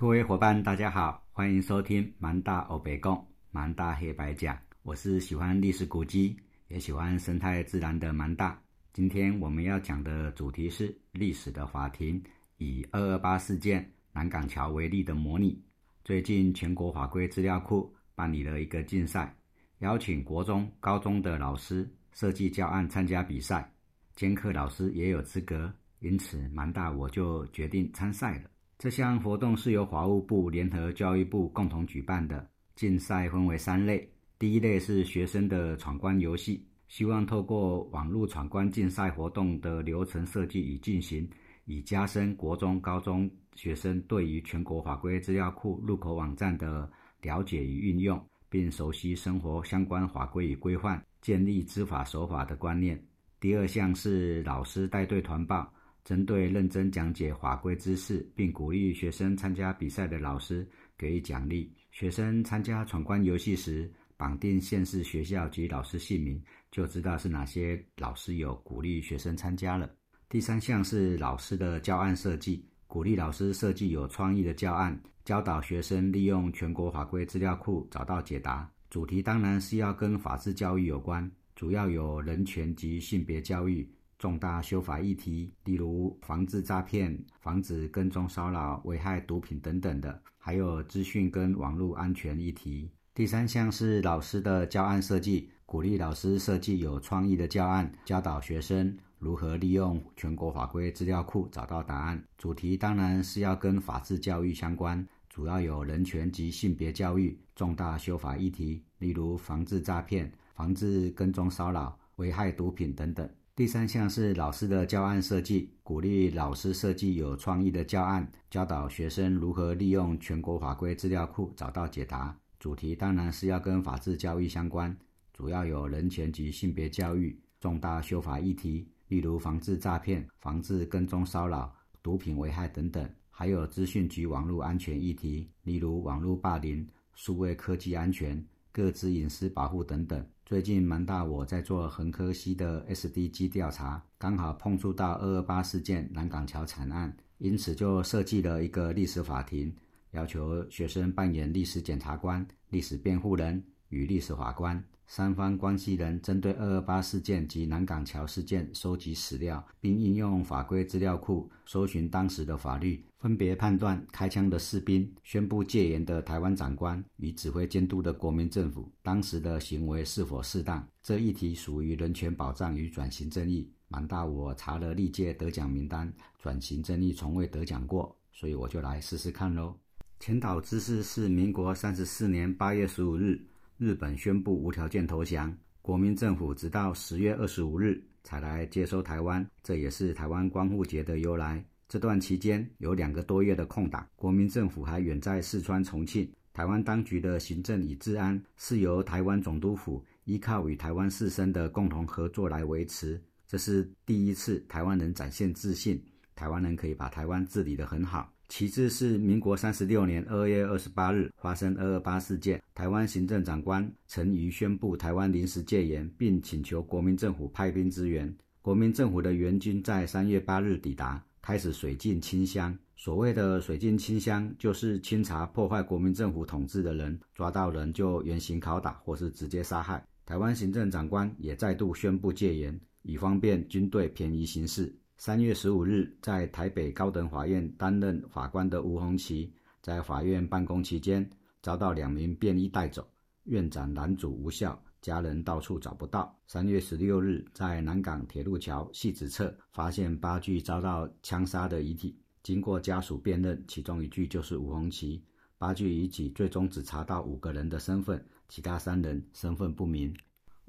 各位伙伴，大家好，欢迎收听蛮大欧北贡蛮大黑白讲。我是喜欢历史古迹，也喜欢生态自然的蛮大。今天我们要讲的主题是历史的法庭，以二二八事件南港桥为例的模拟。最近全国法规资料库办理了一个竞赛，邀请国中、高中的老师设计教案参加比赛，兼课老师也有资格，因此蛮大我就决定参赛了。这项活动是由法务部联合教育部共同举办的。竞赛分为三类，第一类是学生的闯关游戏，希望透过网络闯关竞赛活动的流程设计与进行，以加深国中、高中学生对于全国法规资料库入口网站的了解与运用，并熟悉生活相关法规与规范，建立知法守法的观念。第二项是老师带队团报。针对认真讲解法规知识，并鼓励学生参加比赛的老师给予奖励。学生参加闯关游戏时，绑定县市学校及老师姓名，就知道是哪些老师有鼓励学生参加了。第三项是老师的教案设计，鼓励老师设计有创意的教案，教导学生利用全国法规资料库找到解答。主题当然是要跟法治教育有关，主要有人权及性别教育。重大修法议题，例如防治诈骗、防止跟踪骚扰、危害毒品等等的，还有资讯跟网络安全议题。第三项是老师的教案设计，鼓励老师设计有创意的教案，教导学生如何利用全国法规资料库找到答案。主题当然是要跟法治教育相关，主要有人权及性别教育、重大修法议题，例如防治诈骗、防治跟踪骚扰、危害毒品等等。第三项是老师的教案设计，鼓励老师设计有创意的教案，教导学生如何利用全国法规资料库找到解答。主题当然是要跟法治教育相关，主要有人权及性别教育、重大修法议题，例如防治诈骗、防治跟踪骚扰、毒品危害等等，还有资讯及网络安全议题，例如网络霸凌、数位科技安全、各自隐私保护等等。最近蛮大，我在做恒科西的 SDG 调查，刚好碰触到二二八事件南港桥惨案，因此就设计了一个历史法庭，要求学生扮演历史检察官、历史辩护人与历史法官。三方关系人针对二二八事件及南港桥事件收集史料，并应用法规资料库搜寻当时的法律，分别判断开枪的士兵、宣布戒严的台湾长官与指挥监督的国民政府当时的行为是否适当。这一题属于人权保障与转型正义。蛮大，我查了历届得奖名单，转型正义从未得奖过，所以我就来试试看喽。前导知识是民国三十四年八月十五日。日本宣布无条件投降，国民政府直到十月二十五日才来接收台湾，这也是台湾光复节的由来。这段期间有两个多月的空档，国民政府还远在四川重庆。台湾当局的行政与治安是由台湾总督府依靠与台湾士绅的共同合作来维持，这是第一次台湾人展现自信，台湾人可以把台湾治理得很好。其次是民国三十六年二月二十八日发生二二八事件，台湾行政长官陈仪宣布台湾临时戒严，并请求国民政府派兵支援。国民政府的援军在三月八日抵达，开始水浸清乡。所谓的水浸清乡，就是清查破坏国民政府统治的人，抓到人就严刑拷打或是直接杀害。台湾行政长官也再度宣布戒严，以方便军队便宜行事。三月十五日，在台北高等法院担任法官的吴鸿奇，在法院办公期间遭到两名便衣带走，院长拦阻无效，家人到处找不到。三月十六日，在南港铁路桥戏子侧发现八具遭到枪杀的遗体，经过家属辨认，其中一具就是吴鸿奇。八具遗体最终只查到五个人的身份，其他三人身份不明。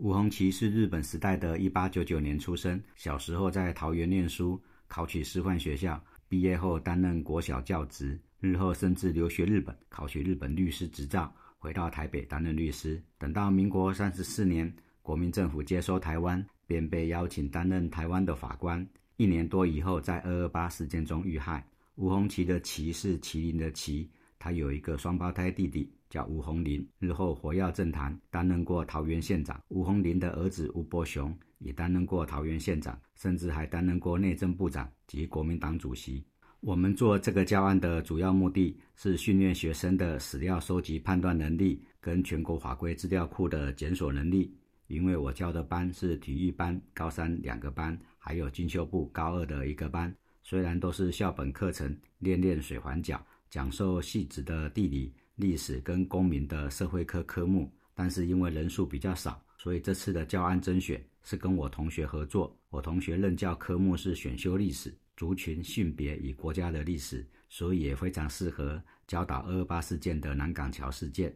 吴鸿奇是日本时代的1899年出生，小时候在桃园念书，考取师范学校，毕业后担任国小教职，日后甚至留学日本，考取日本律师执照，回到台北担任律师。等到民国三十四年，国民政府接收台湾，便被邀请担任台湾的法官。一年多以后，在二二八事件中遇害。吴鸿奇的“奇”是麒麟的“麒”，他有一个双胞胎弟弟。叫吴鸿林，日后活跃政坛，担任过桃园县长。吴鸿林的儿子吴伯雄也担任过桃园县长，甚至还担任过内政部长及国民党主席。我们做这个教案的主要目的是训练学生的史料收集判断能力，跟全国法规资料库的检索能力。因为我教的班是体育班、高三两个班，还有进修部高二的一个班。虽然都是校本课程，练练水环角，讲授细致的地理、历史跟公民的社会科科目，但是因为人数比较少，所以这次的教案甄选是跟我同学合作。我同学任教科目是选修历史。族群、性别与国家的历史，所以也非常适合教导二二八事件的南港桥事件。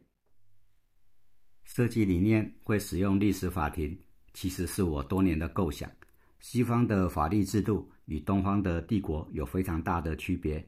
设计理念会使用历史法庭，其实是我多年的构想。西方的法律制度与东方的帝国有非常大的区别。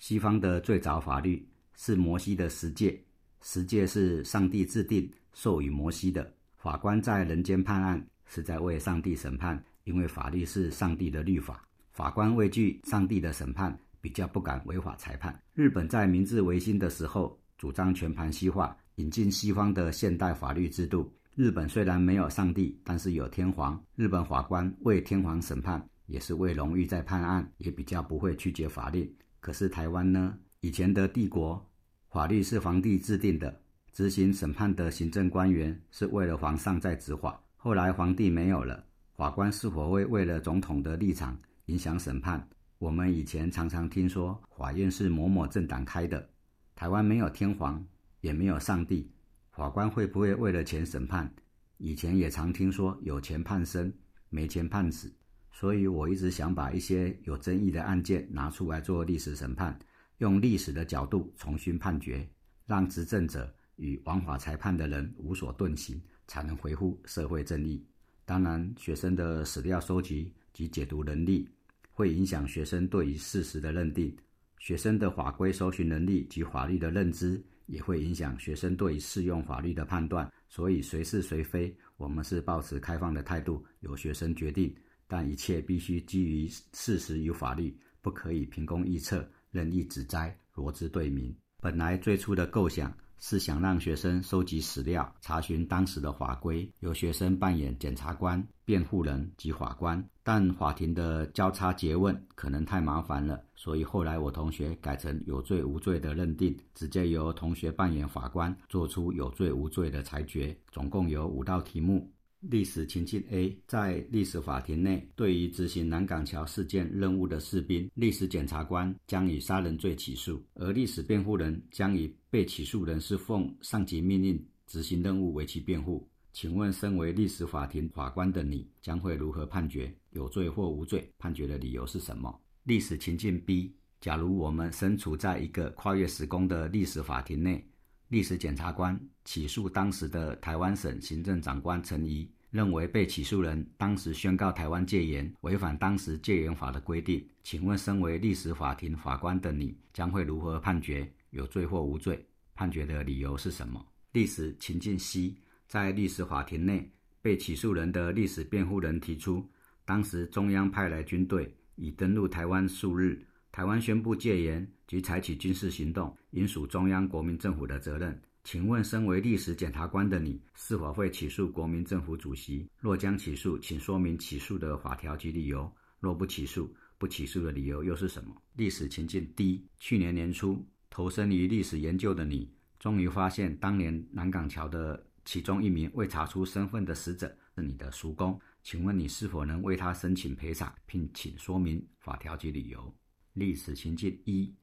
西方的最早法律是摩西的十诫，十诫是上帝制定、授予摩西的。法官在人间判案，是在为上帝审判，因为法律是上帝的律法。法官畏惧上帝的审判，比较不敢违法裁判。日本在明治维新的时候，主张全盘西化，引进西方的现代法律制度。日本虽然没有上帝，但是有天皇。日本法官为天皇审判，也是为荣誉在判案，也比较不会曲解法律。可是台湾呢？以前的帝国，法律是皇帝制定的，执行审判的行政官员是为了皇上在执法。后来皇帝没有了，法官是否会为了总统的立场？影响审判。我们以前常常听说法院是某某政党开的。台湾没有天皇，也没有上帝，法官会不会为了钱审判？以前也常听说有钱判生，没钱判死。所以我一直想把一些有争议的案件拿出来做历史审判，用历史的角度重新判决，让执政者与枉法裁判的人无所遁形，才能维护社会正义。当然，学生的史料收集及解读能力。会影响学生对于事实的认定，学生的法规搜寻能力及法律的认知，也会影响学生对于适用法律的判断。所以，谁是谁非，我们是保持开放的态度，由学生决定。但一切必须基于事实与法律，不可以凭空臆测、任意指摘、罗织对名。本来最初的构想。是想让学生收集史料，查询当时的法规，由学生扮演检察官、辩护人及法官。但法庭的交叉诘问可能太麻烦了，所以后来我同学改成有罪无罪的认定，直接由同学扮演法官，做出有罪无罪的裁决。总共有五道题目。历史情境 A，在历史法庭内，对于执行南港桥事件任务的士兵，历史检察官将以杀人罪起诉，而历史辩护人将以被起诉人是奉上级命令执行任务为其辩护。请问，身为历史法庭法官的你，将会如何判决？有罪或无罪？判决的理由是什么？历史情境 B，假如我们身处在一个跨越时空的历史法庭内，历史检察官起诉当时的台湾省行政长官陈仪。认为被起诉人当时宣告台湾戒严，违反当时戒严法的规定。请问，身为历史法庭法官的你，将会如何判决？有罪或无罪？判决的理由是什么？历史情境 C，在历史法庭内，被起诉人的历史辩护人提出，当时中央派来军队已登陆台湾数日，台湾宣布戒严及采取军事行动，应属中央国民政府的责任。请问，身为历史检察官的你，是否会起诉国民政府主席？若将起诉，请说明起诉的法条及理由。若不起诉，不起诉的理由又是什么？历史情境 D：去年年初，投身于历史研究的你，终于发现当年南港桥的其中一名未查出身份的死者是你的叔公。请问你是否能为他申请赔偿，并请说明法条及理由？历史情境一：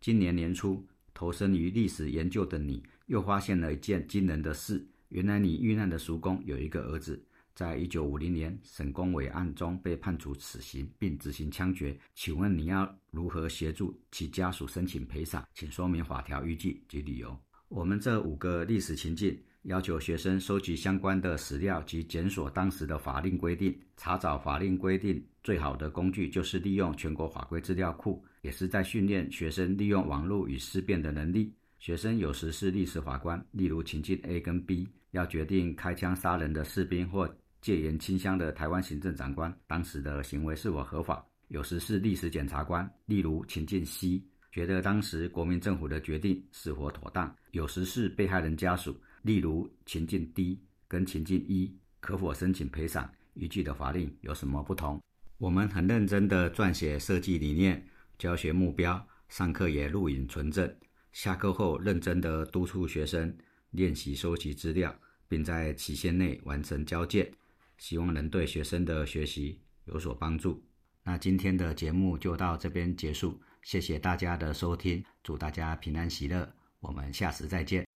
今年年初，投身于历史研究的你。又发现了一件惊人的事：原来你遇难的叔公有一个儿子，在一九五零年沈公伟案中被判处死刑，并执行枪决。请问你要如何协助其家属申请赔偿？请说明法条依据及理由。我们这五个历史情境要求学生收集相关的史料及检索当时的法令规定。查找法令规定最好的工具就是利用全国法规资料库，也是在训练学生利用网络与思辨的能力。学生有时是历史法官，例如情境 A 跟 B，要决定开枪杀人的士兵或戒严清乡的台湾行政长官当时的行为是否合法；有时是历史检察官，例如情境 C，觉得当时国民政府的决定是否妥当；有时是被害人家属，例如情境 D 跟情境 E，可否申请赔偿？依据的法令有什么不同？我们很认真地撰写设计理念。教学目标，上课也录影存证，下课后认真的督促学生练习收集资料，并在期限内完成交件，希望能对学生的学习有所帮助。那今天的节目就到这边结束，谢谢大家的收听，祝大家平安喜乐，我们下次再见。